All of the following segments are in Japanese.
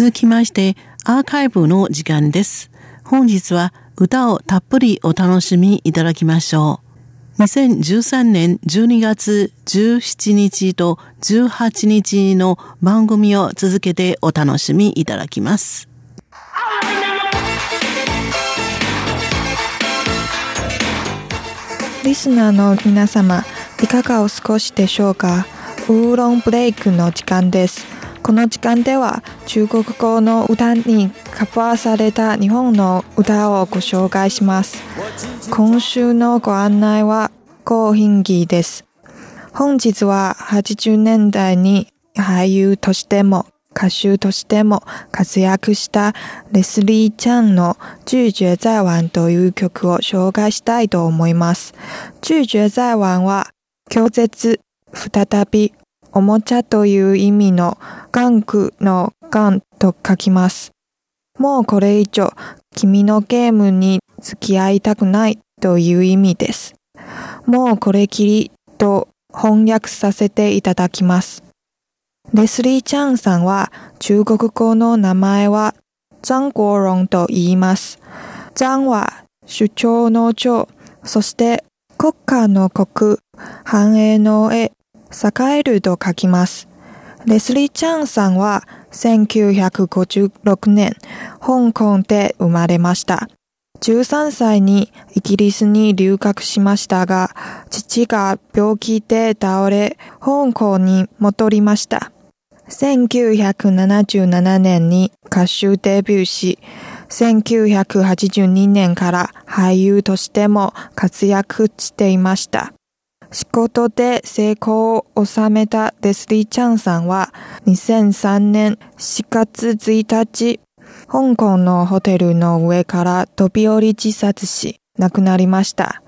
続きまして、アーカイブの時間です。本日は歌をたっぷりお楽しみいただきましょう。2013年12月17日と18日の番組を続けてお楽しみいただきます。リスナーの皆様、いかがお過ごしでしょうか？ウーロンブレイクの時間です。この時間では中国語の歌にカバーされた日本の歌をご紹介します。今週のご案内は高品儀です。本日は80年代に俳優としても歌手としても活躍したレスリー・チャンの拒绝在玩という曲を紹介したいと思います。拒绝在玩は拒絶、再びおもちゃという意味の玩具の玩と書きます。もうこれ以上君のゲームに付き合いたくないという意味です。もうこれきりと翻訳させていただきます。レスリー・チャンさんは中国語の名前は張国荣と言います。張は主張の長、そして国家の国、繁栄の絵、栄えると書きます。レスリー・チャンさんは1956年、香港で生まれました。13歳にイギリスに留学しましたが、父が病気で倒れ、香港に戻りました。1977年に歌手デビューし、1982年から俳優としても活躍していました。仕事で成功を収めたレスリー・チャンさんは2003年4月1日、香港のホテルの上から飛び降り自殺し亡くなりました。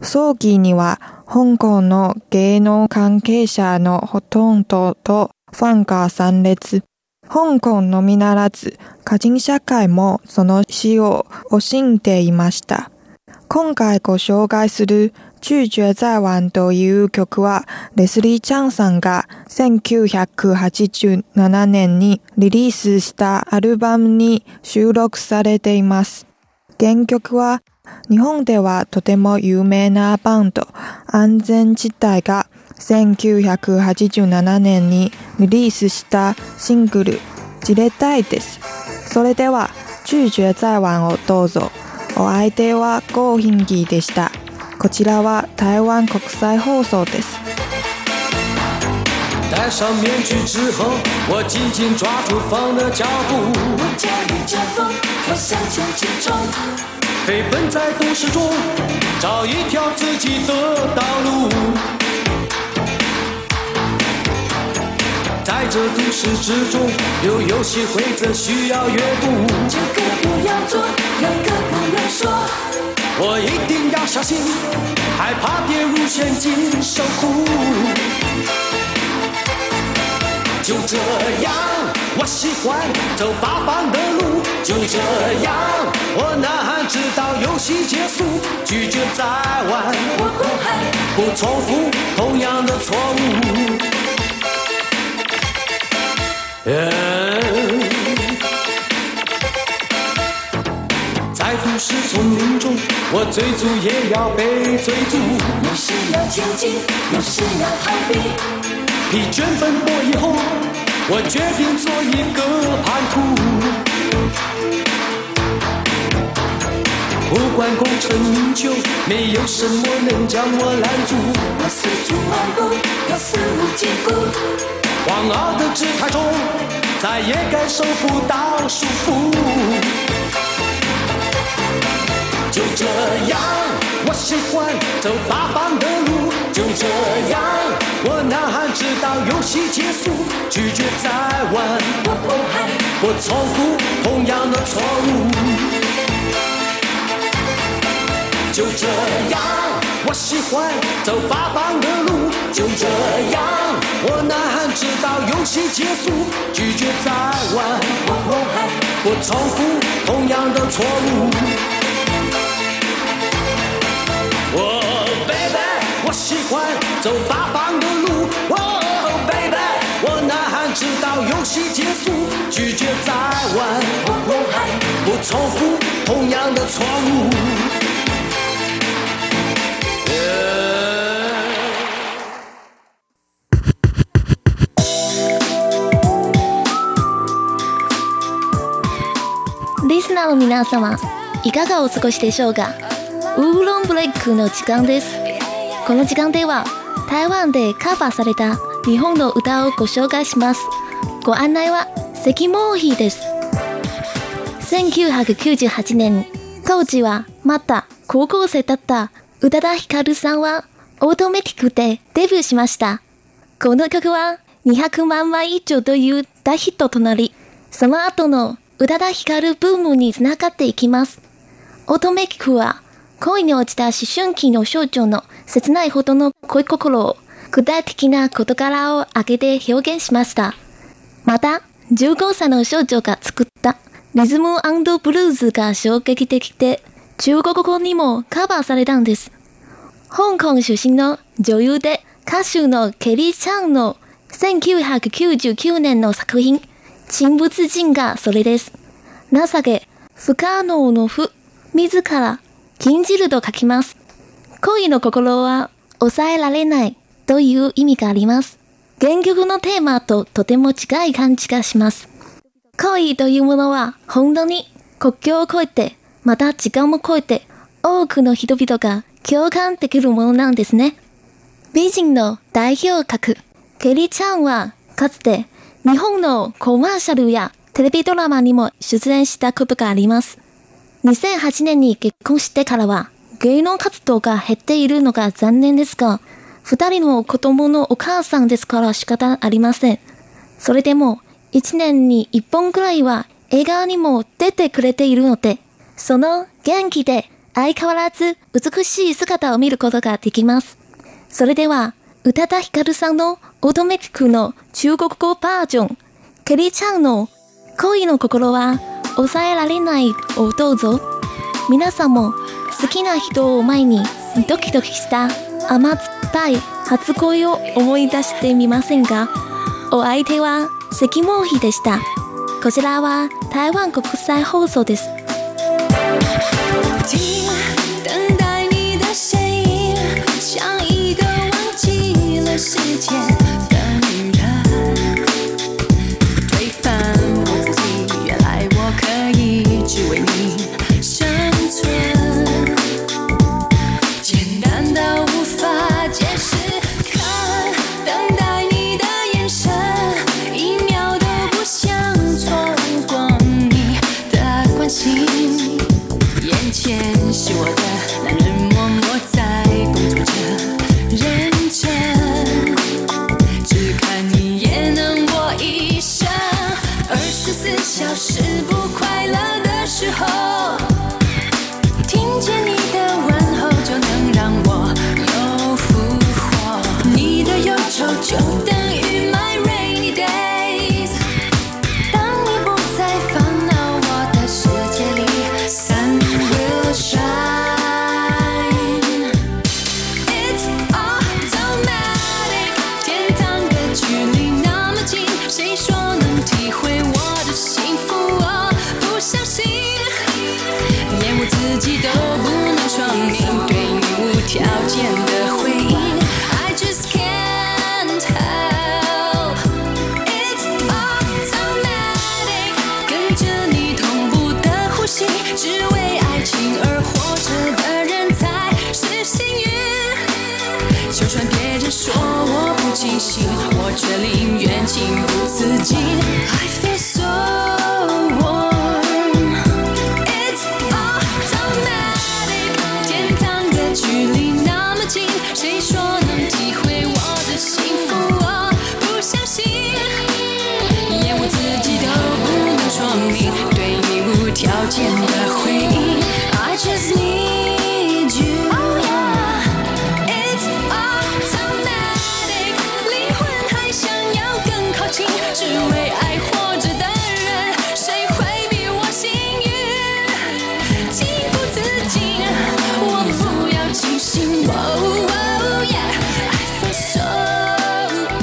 葬儀には香港の芸能関係者のほとんどとファンが参列。香港のみならず、家人社会もその死を惜しんでいました。今回ご紹介する拒绝在玩という曲は、レスリー・チャンさんが1987年にリリースしたアルバムに収録されています。原曲は、日本ではとても有名なバンド、安全地帯が1987年にリリースしたシングル、じれたいです。それでは、拒绝在玩をどうぞ。お相手はゴーヒンギーでした。こちらは台湾国際放送です。戴上面具之后，我紧紧抓住风的脚步。我驾驭着风，我向前直冲，飞奔在都市中，找一条自己的道路。在这都市之中，有游戏规则需要阅读。这个不要做，那个不能说。 我一定要小心，害怕跌入陷阱受苦。就这样，我喜欢走八方的路。就这样，我呐喊直到游戏结束，拒绝再玩。我不害，不重复同样的错误。我追逐也要被追逐。有时要前进，有时要逃避。疲倦奔波以后，我决定做一个叛徒。不管功成名就，没有什么能将我拦住。我四处漫步，要肆无忌顾。狂傲的姿态中，再也感受不到束缚。就这样，我喜欢走八方的路。就这样，我呐喊直到游戏结束，拒绝再玩。我不害，不重复同样的错误。就这样，我喜欢走八方的路。就这样，我呐喊直到游戏结束，拒绝再玩。我不害，不重复同样的错误。走八方的路，Oh baby，我呐喊直到游戏结束，拒绝再。重复同样的错误。リスナーの皆様、いかがお過ごしでしょうか？ウーロンブレイクの時間です。この時間では、台湾でカバーされた日本の歌をご紹介します。ご案内は関毛妃です。1998年、当時はまた高校生だった宇多田ヒカルさんはオートメティックでデビューしました。この曲は200万枚以上という大ヒットとなり、その後の宇多田ヒカルブームにつながっていきます。オートメティックは恋に落ちた思春期の少女の切ないほどの恋心を具体的な事柄を挙げて表現しました。また、15歳の少女が作ったリズムブルーズが衝撃的で、中国語にもカバーされたんです。香港出身の女優で歌手のケリー・チャンの1999年の作品、沈仏人がそれです。情け、不可能の不、自ら、禁じると書きます。恋の心は抑えられないという意味があります。原曲のテーマととても近い感じがします。恋というものは本当に国境を越えて、また時間も越えて、多くの人々が共感できるものなんですね。美人の代表格、ケリちゃんはかつて日本のコマーシャルやテレビドラマにも出演したことがあります。2008年に結婚してからは芸能活動が減っているのが残念ですが、二人の子供のお母さんですから仕方ありません。それでも、一年に一本くらいは映画にも出てくれているので、その元気で相変わらず美しい姿を見ることができます。それでは、宇多田ヒカルさんのオートメティックの中国語バージョン、ケリーちゃんの恋の心は抑えられないをどうぞ。皆さんも好きな人を前にドキドキした甘酸っぱい初恋を思い出してみませんかお相手は関毛妃でした。こちらは台湾国際放送です。我的男人默默在工作着，认真，只看你也能过一生。二十四小时不快乐的时候，听见你的问候就能让我又复活，你的忧愁就等。着你同步的呼吸只为爱情而活着的人才是幸运。就算别人说我不清醒我却宁愿情不自禁。爱飞